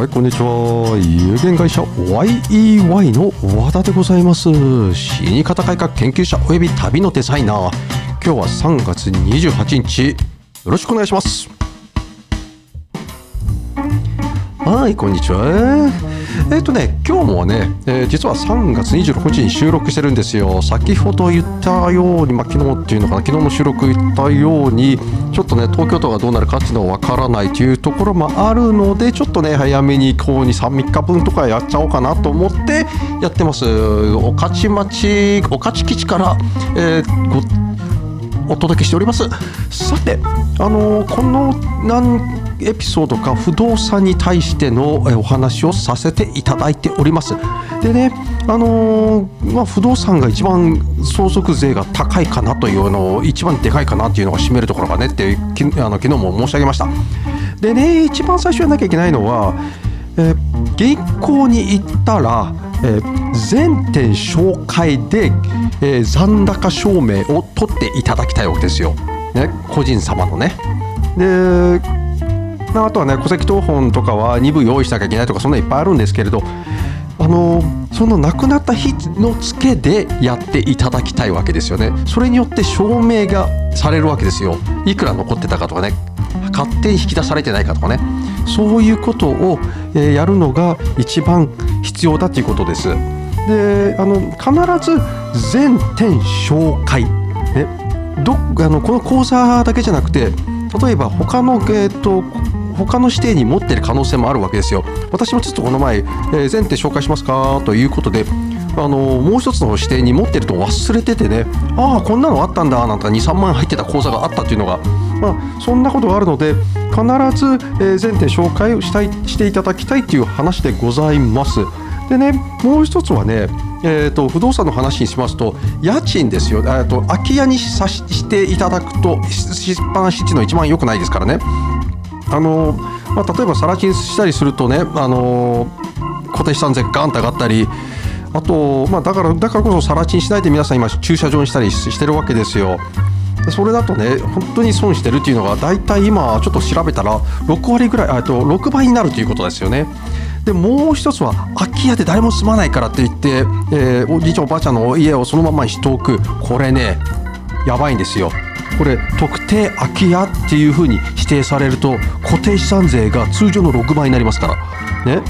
はい、こんにちは。有限会社 YEY の和田でございます。死に方改革研究者及び旅のデザイナー。今日は3月28日。よろしくお願いします。はい、こんにちは。えっ、とね、今日もね、えー実は3月26日に収録してるんですよ。先ほど言ったように、まあ、昨日っていうのかな、昨日の収録言ったように、ちょっとね、東京都がどうなるかっていうのはわからないというところもあるので、ちょっとね、早めにこうに3、日分とかやっちゃおうかなと思ってやってます。御徒町、御徒基地から、えーお届けしておりますさてあのこのエピソードか不動産に対してのえお話をさせていただいております。でねあのまあ、不動産が一番相続税が高いかなというのを一番でかいかなっていうのが占めるところがねってきあの昨日も申し上げました。でね一番最初やなきゃいけないのはえー銀行に行ったら、えー全店紹介で、えー残高証明を取っていただきたいわけですよ、ね、個人様のね。であとはね戸籍謄本とかは2部用意しなきゃいけないとかそんないっぱいあるんですけれどあのその亡くなった日の付けでやっていただきたいわけですよね。それによって証明がされるわけですよ。いくら残ってたかとかね勝手に引き出されてないかとかね。そういうことを、やるのが一番必要だということです。であの必ず全店紹介。ね。どあのこの口座だけじゃなくて例えば他の、えー、と他の指定に持ってる可能性もあるわけですよ。私もちょっとこの前、えー全店紹介しますか？ということであのもう一つの指定に持ってると忘れててねああこんなのあったんだなんて23万入ってた口座があったっていうのが、まあ、そんなことがあるので必ず、えー全店紹介をしたいしていただきたいっていう話でございます。でねもう一つはねえー、と不動産の話にしますと家賃ですよ、えー、と空き家にさしていただくとししっぱなしっていうのは一番良くないですからね。あのまあ、例えば更地したりするとね、あの固定資産税ガンと上がったりあと、まあ、だからだからこそ更地にしないで皆さん今駐車場にしたりしてるわけですよ。それだとね本当に損してるっていうのが大体今ちょっと調べたら6割ぐらいあと6倍になるということですよね。でもう一つは空き家で誰も住まないからって言って、えーおじいちゃんおばあちゃんの家をそのままにしておくこれねやばいんですよ。これ特定空き家っていうふうに指定されると固定資産税が通常の6倍になりますから。ね。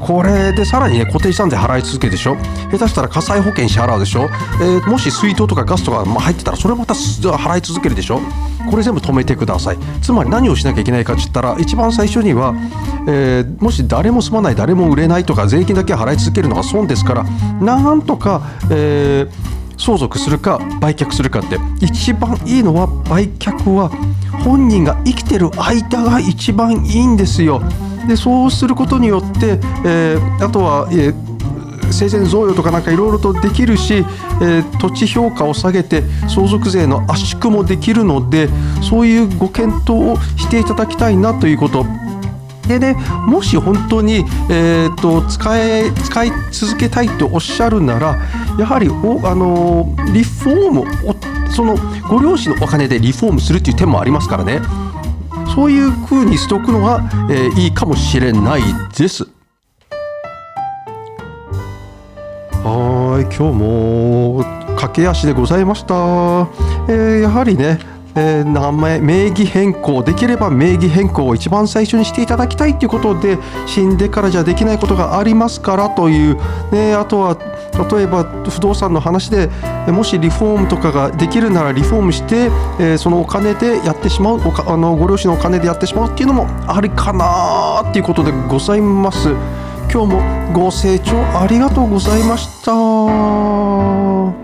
これでさらにね固定資産税払い続けるでしょ。下手したら火災保険支払うでしょ、えーもし水道とかガスとか入ってたらそれまた払い続けるでしょ。これ全部止めてください。つまり何をしなきゃいけないかって言ったら一番最初には、えーもし誰も住まない誰も売れないとか税金だけ払い続けるのが損ですからなんとか、えー相続するか売却するかって一番いいのは売却は本人が生きてる間が一番いいんですよ。でそうすることによって、えーあとは、えー生前贈与とかなんかいろいろとできるし、えー土地評価を下げて相続税の圧縮もできるのでそういうご検討をしていただきたいなということでね、もし本当に、えー、と使え使い続けたいとおっしゃるならやはりお、あのーリフォームおそのご両親のお金でリフォームするっていう手もありますからねそういう風にしておくのが、えーいいかもしれないです。はい今日も駆け足でございました、えーやはりね、えー名前名義変更できれば名義変更を一番最初にしていただきたいということで死んでからじゃできないことがありますからという、ね、あとは例えば不動産の話でもしリフォームとかができるならリフォームして、えーそのお金でやってしまうあのご両親のお金でやってしまうっていうのもありかなっていうことでございます。今日もご清聴ありがとうございました。